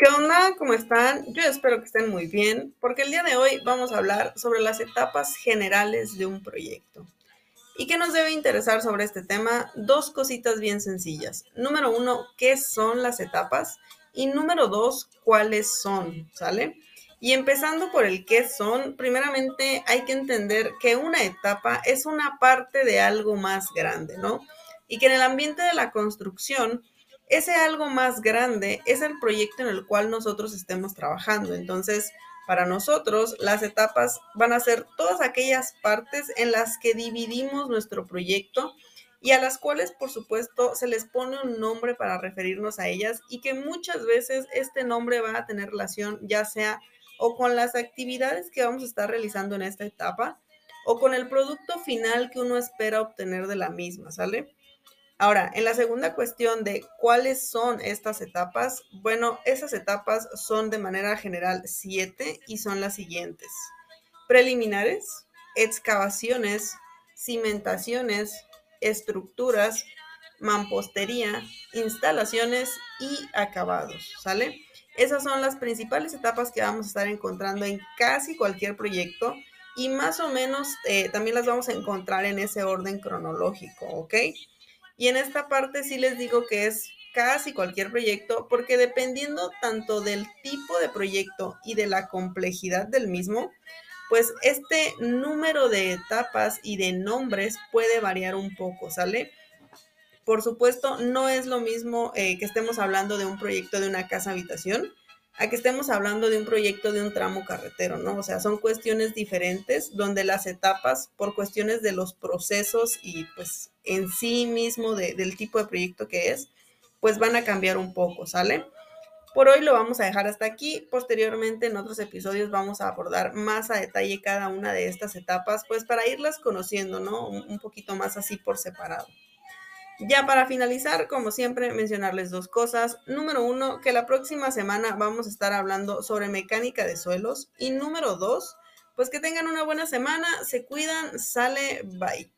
¿Qué onda? ¿Cómo están? Yo espero que estén muy bien, porque el día de hoy vamos a hablar sobre las etapas generales de un proyecto. ¿Y qué nos debe interesar sobre este tema? Dos cositas bien sencillas. Número uno, ¿qué son las etapas? Y número dos, ¿cuáles son? ¿Sale? Y empezando por el qué son, primeramente hay que entender que una etapa es una parte de algo más grande, ¿no? Y que en el ambiente de la construcción, ese algo más grande es el proyecto en el cual nosotros estemos trabajando. Entonces, para nosotros, las etapas van a ser todas aquellas partes en las que dividimos nuestro proyecto y a las cuales, por supuesto, se les pone un nombre para referirnos a ellas y que muchas veces este nombre va a tener relación ya sea o con las actividades que vamos a estar realizando en esta etapa o con el producto final que uno espera obtener de la misma, ¿sale? Ahora, en la segunda cuestión de cuáles son estas etapas, bueno, esas etapas son de manera general siete y son las siguientes. Preliminares, excavaciones, cimentaciones, estructuras, mampostería, instalaciones y acabados, ¿sale? Esas son las principales etapas que vamos a estar encontrando en casi cualquier proyecto y más o menos eh, también las vamos a encontrar en ese orden cronológico, ¿ok? Y en esta parte sí les digo que es casi cualquier proyecto, porque dependiendo tanto del tipo de proyecto y de la complejidad del mismo, pues este número de etapas y de nombres puede variar un poco, ¿sale? Por supuesto, no es lo mismo eh, que estemos hablando de un proyecto de una casa habitación a que estemos hablando de un proyecto de un tramo carretero, ¿no? O sea, son cuestiones diferentes donde las etapas, por cuestiones de los procesos y pues en sí mismo del tipo de proyecto que es, pues van a cambiar un poco, ¿sale? Por hoy lo vamos a dejar hasta aquí. Posteriormente en otros episodios vamos a abordar más a detalle cada una de estas etapas, pues para irlas conociendo, ¿no? Un poquito más así por separado. Ya para finalizar, como siempre, mencionarles dos cosas. Número uno, que la próxima semana vamos a estar hablando sobre mecánica de suelos. Y número dos, pues que tengan una buena semana, se cuidan, sale, bye.